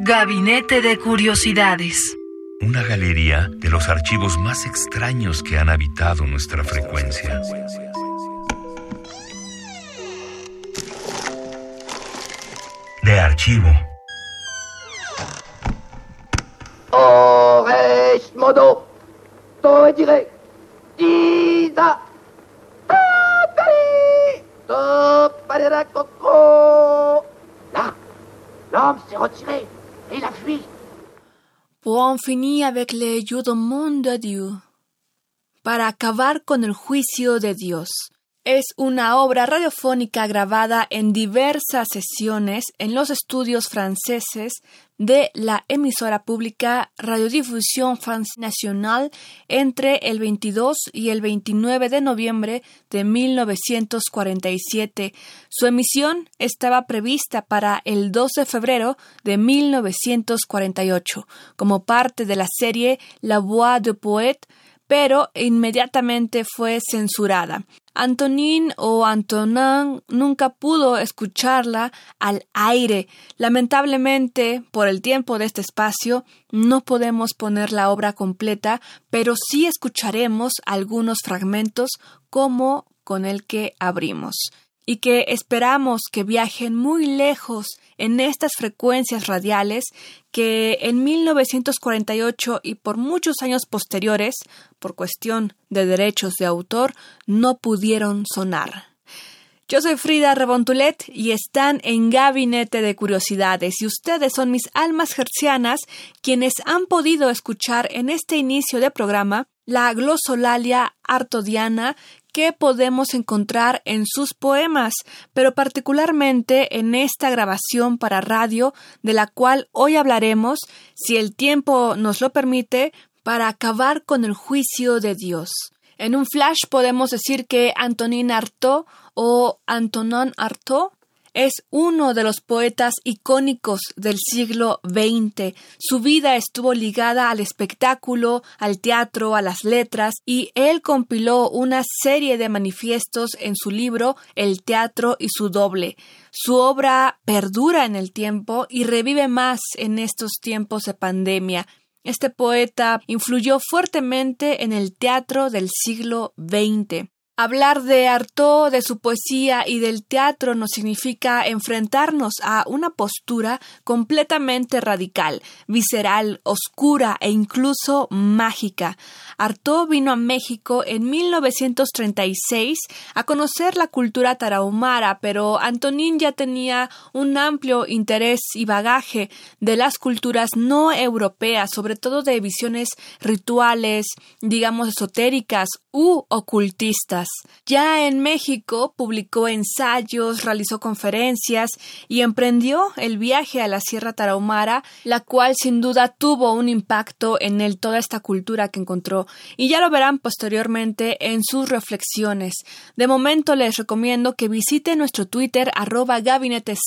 Gabinete de Curiosidades. Una galería de los archivos más extraños que han habitado nuestra frecuencia. De archivo. Ores modo. Et il a fui. Pour en finir avec les judomons de Dieu. Para acabar con el juicio de Dios. Es una obra radiofónica grabada en diversas sesiones en los estudios franceses de la emisora pública Radiodifusión France Nationale entre el 22 y el 29 de noviembre de 1947. Su emisión estaba prevista para el 12 de febrero de 1948 como parte de la serie La Voix de Poète pero inmediatamente fue censurada. Antonin o Antonin nunca pudo escucharla al aire. Lamentablemente, por el tiempo de este espacio, no podemos poner la obra completa, pero sí escucharemos algunos fragmentos como con el que abrimos y que esperamos que viajen muy lejos en estas frecuencias radiales que en 1948 y por muchos años posteriores, por cuestión de derechos de autor, no pudieron sonar. Yo soy Frida Rebontulet y están en Gabinete de Curiosidades y ustedes son mis almas hercianas quienes han podido escuchar en este inicio de programa la glosolalia artodiana que podemos encontrar en sus poemas, pero particularmente en esta grabación para radio de la cual hoy hablaremos, si el tiempo nos lo permite, para acabar con el juicio de Dios. En un flash podemos decir que Antonin Artaud o Antonin Artaud es uno de los poetas icónicos del siglo XX. Su vida estuvo ligada al espectáculo, al teatro, a las letras, y él compiló una serie de manifiestos en su libro El teatro y su doble. Su obra perdura en el tiempo y revive más en estos tiempos de pandemia. Este poeta influyó fuertemente en el teatro del siglo XX. Hablar de Artaud, de su poesía y del teatro nos significa enfrentarnos a una postura completamente radical, visceral, oscura e incluso mágica. Artaud vino a México en 1936 a conocer la cultura tarahumara, pero Antonín ya tenía un amplio interés y bagaje de las culturas no europeas, sobre todo de visiones rituales, digamos esotéricas u ocultistas. Ya en México publicó ensayos, realizó conferencias y emprendió el viaje a la Sierra Tarahumara, la cual sin duda tuvo un impacto en él toda esta cultura que encontró y ya lo verán posteriormente en sus reflexiones. De momento les recomiendo que visiten nuestro Twitter arroba gabinetec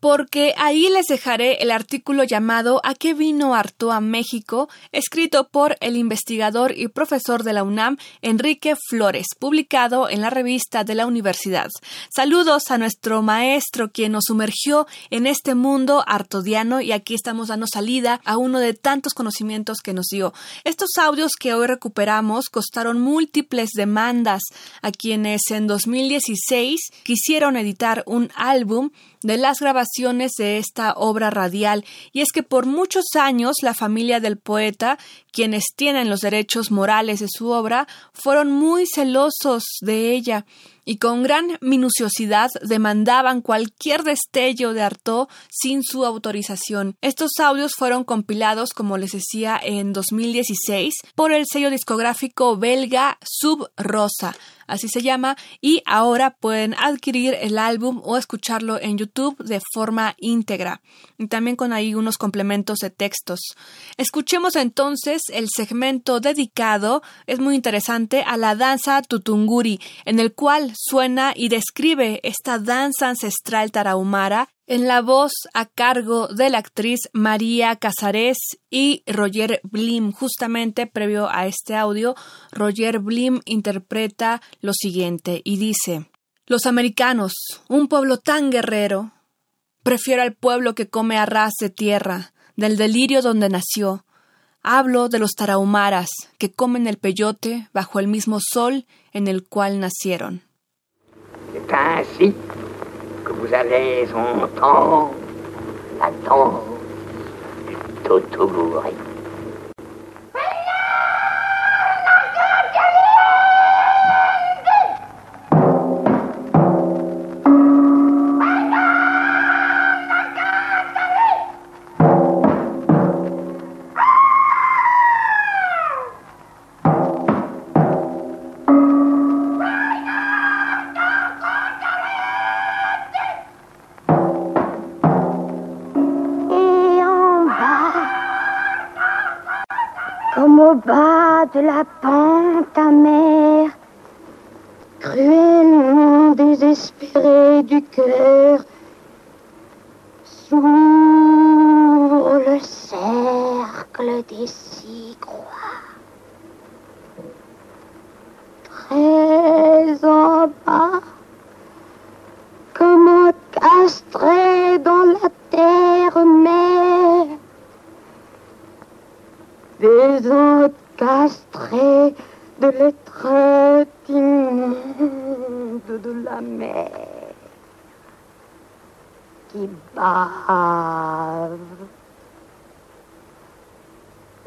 porque ahí les dejaré el artículo llamado ¿A qué vino Arto a México? escrito por el investigador y profesor de la UNAM Enrique Flores, publicado en la revista de la universidad. Saludos a nuestro maestro quien nos sumergió en este mundo artodiano y aquí estamos dando salida a uno de tantos conocimientos que nos dio. Estos audios que hoy recuperamos costaron múltiples demandas a quienes en 2016 quisieron editar un álbum de las grabaciones de esta obra radial, y es que por muchos años la familia del poeta, quienes tienen los derechos morales de su obra, fueron muy celosos de ella. Y con gran minuciosidad demandaban cualquier destello de Artaud sin su autorización. Estos audios fueron compilados, como les decía, en 2016 por el sello discográfico belga Sub Rosa, así se llama, y ahora pueden adquirir el álbum o escucharlo en YouTube de forma íntegra, y también con ahí unos complementos de textos. Escuchemos entonces el segmento dedicado, es muy interesante, a la danza tutunguri, en el cual suena y describe esta danza ancestral tarahumara en la voz a cargo de la actriz María Casares y Roger Blim. Justamente previo a este audio, Roger Blim interpreta lo siguiente y dice Los americanos, un pueblo tan guerrero, prefiero al pueblo que come arras de tierra, del delirio donde nació. Hablo de los tarahumaras que comen el peyote bajo el mismo sol en el cual nacieron. Que vous allez entendre la danse du Totougouri. De la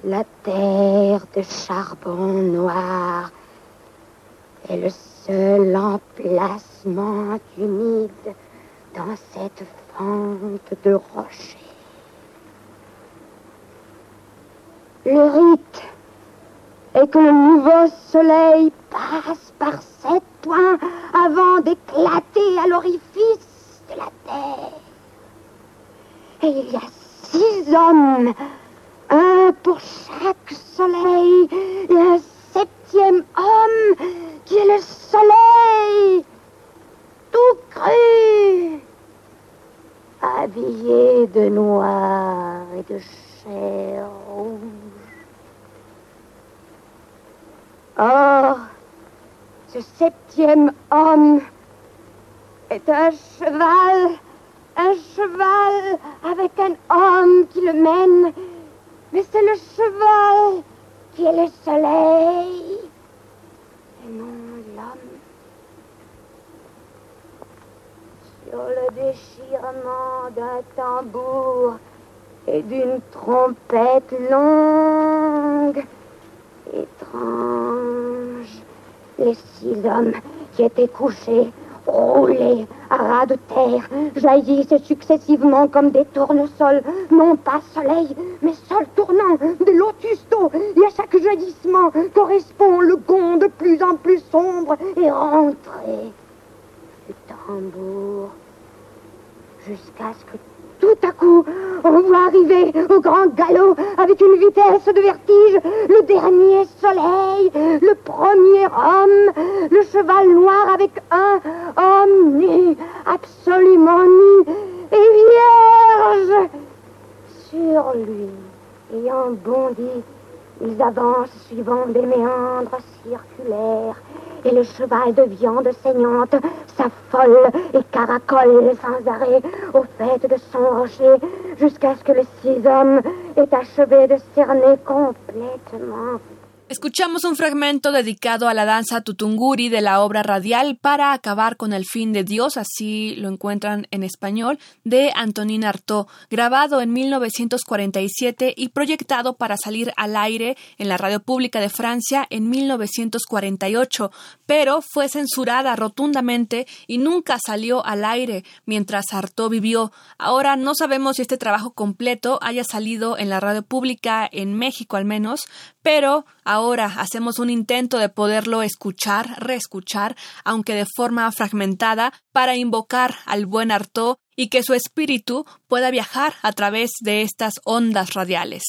La terre de charbon noir est le seul emplacement humide dans cette fente de rochers. Le rite et que le nouveau soleil passe par sept points avant d'éclater à l'orifice de la terre. Et il y a six hommes, pour chaque soleil, et un septième homme qui est le soleil, tout cru, habillé de noir et de chair rouge. Or, ce septième homme est un cheval, un cheval avec un homme qui le mène, mais c'est le cheval qui est le soleil et non l'homme. Sur le déchirement d'un tambour et d'une trompette longue, étrange. Les six hommes qui étaient couchés, roulés à ras de terre, jaillissent successivement comme des tournesols, non pas soleil, mais sol tournant de lotus d'eau. Et à chaque jaillissement correspond le gond de plus en plus sombre et rentré du tambour jusqu'à ce que tout à coup, on voit arriver au grand galop, avec une vitesse de vertige, le dernier soleil, le premier homme, le cheval noir avec un homme nu, absolument nu et vierge. Sur lui, ayant bondi, ils avancent suivant des méandres circulaires et le cheval de viande saignante s'affole et caracole sans arrêt au fait de son rocher jusqu'à ce que les six hommes aient achevé de cerner complètement Escuchamos un fragmento dedicado a la danza tutunguri de la obra radial para acabar con el fin de Dios, así lo encuentran en español, de Antonin Artaud, grabado en 1947 y proyectado para salir al aire en la radio pública de Francia en 1948, pero fue censurada rotundamente y nunca salió al aire mientras Artaud vivió. Ahora no sabemos si este trabajo completo haya salido en la radio pública en México al menos, pero ahora hacemos un intento de poderlo escuchar, reescuchar, aunque de forma fragmentada, para invocar al buen Artaud y que su espíritu pueda viajar a través de estas ondas radiales.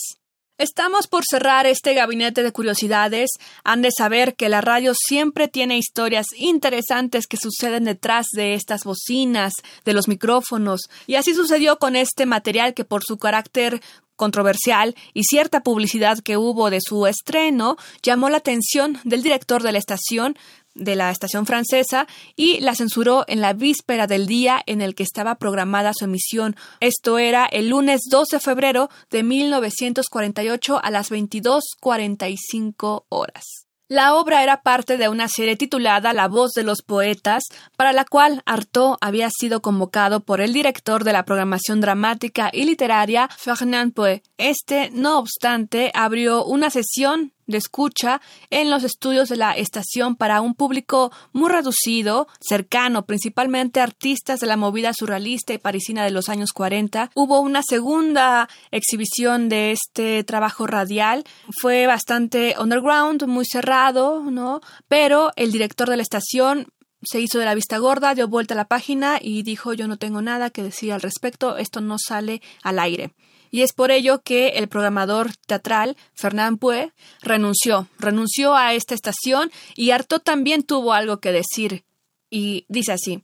Estamos por cerrar este gabinete de curiosidades. Han de saber que la radio siempre tiene historias interesantes que suceden detrás de estas bocinas, de los micrófonos, y así sucedió con este material que por su carácter controversial y cierta publicidad que hubo de su estreno llamó la atención del director de la estación de la estación francesa y la censuró en la víspera del día en el que estaba programada su emisión. Esto era el lunes 2 de febrero de 1948 a las 22:45 horas. La obra era parte de una serie titulada La voz de los poetas, para la cual Artaud había sido convocado por el director de la programación dramática y literaria Fernand Poe. Este, no obstante, abrió una sesión de escucha en los estudios de la estación para un público muy reducido, cercano, principalmente artistas de la movida surrealista y parisina de los años 40. Hubo una segunda exhibición de este trabajo radial, fue bastante underground, muy cerrado, ¿no? Pero el director de la estación se hizo de la vista gorda, dio vuelta a la página y dijo yo no tengo nada que decir al respecto, esto no sale al aire y es por ello que el programador teatral Fernand Pue renunció, renunció a esta estación y Artaud también tuvo algo que decir y dice así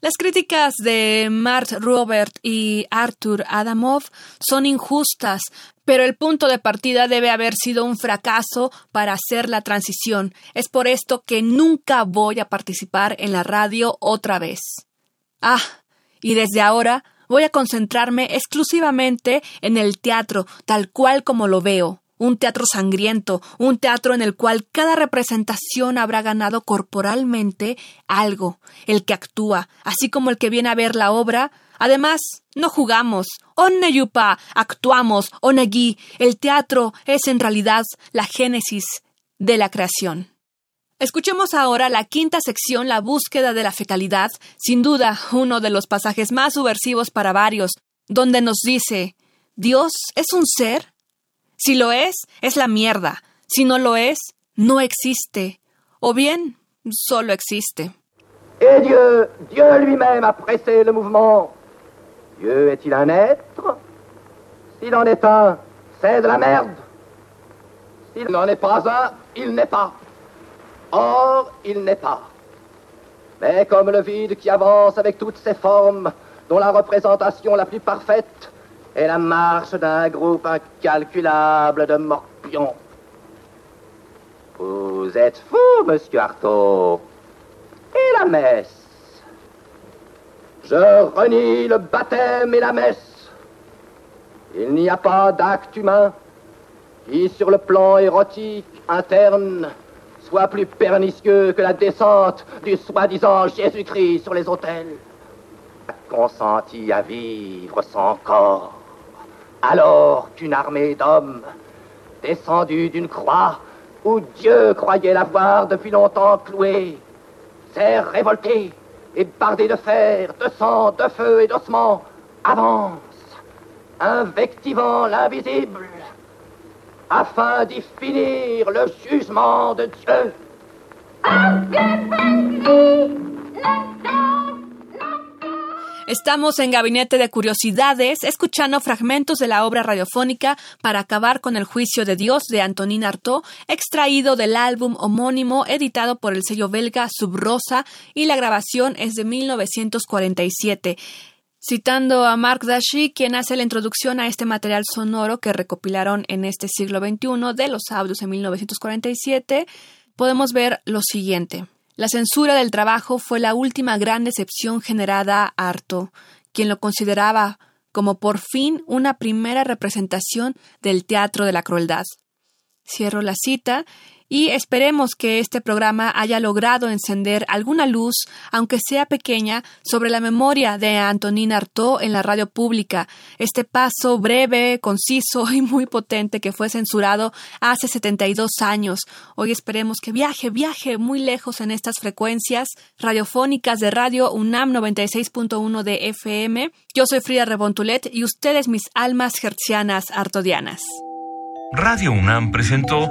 las críticas de Mart Robert y Arthur Adamov son injustas, pero el punto de partida debe haber sido un fracaso para hacer la transición. Es por esto que nunca voy a participar en la radio otra vez. Ah, y desde ahora Voy a concentrarme exclusivamente en el teatro, tal cual como lo veo. Un teatro sangriento, un teatro en el cual cada representación habrá ganado corporalmente algo, el que actúa, así como el que viene a ver la obra. Además, no jugamos, yupa, actuamos, onegui. El teatro es en realidad la génesis de la creación. Escuchemos ahora la quinta sección, la búsqueda de la fecalidad, sin duda uno de los pasajes más subversivos para varios, donde nos dice, ¿Dios es un ser? Si lo es, es la mierda. Si no lo es, no existe. O bien, solo existe. Et Dieu, Dieu lui-même a pressé le mouvement. Dieu est-il un être S'il en est un, c'est de la merde. S'il n'en est pas un, il n'est pas. Or, il n'est pas. Mais comme le vide qui avance avec toutes ses formes, dont la représentation la plus parfaite est la marche d'un groupe incalculable de morpions. Vous êtes fou, monsieur Artaud. Et la messe? Je renie le baptême et la messe. Il n'y a pas d'acte humain qui, sur le plan érotique interne, soit plus pernicieux que la descente du soi-disant Jésus-Christ sur les autels. Consenti à vivre sans corps, alors qu'une armée d'hommes, descendus d'une croix où Dieu croyait l'avoir depuis longtemps cloué, s'est révolté et bardé de fer, de sang, de feu et d'ossements, avance, invectivant l'invisible, afin d'y finir le jugement de Dieu. Estamos en Gabinete de Curiosidades, escuchando fragmentos de la obra radiofónica para acabar con el juicio de Dios de Antonin Artaud, extraído del álbum homónimo editado por el sello belga Subrosa y la grabación es de 1947 citando a Mark Dashi, quien hace la introducción a este material sonoro que recopilaron en este siglo XXI de los audios en 1947, podemos ver lo siguiente. La censura del trabajo fue la última gran decepción generada a Arto, quien lo consideraba como por fin una primera representación del teatro de la crueldad. Cierro la cita y esperemos que este programa haya logrado encender alguna luz, aunque sea pequeña, sobre la memoria de Antonine Artaud en la radio pública. Este paso breve, conciso y muy potente que fue censurado hace 72 años. Hoy esperemos que viaje, viaje muy lejos en estas frecuencias radiofónicas de radio UNAM 96.1 de FM. Yo soy Frida Rebontulet y ustedes mis almas hertzianas artodianas. Radio UNAM presentó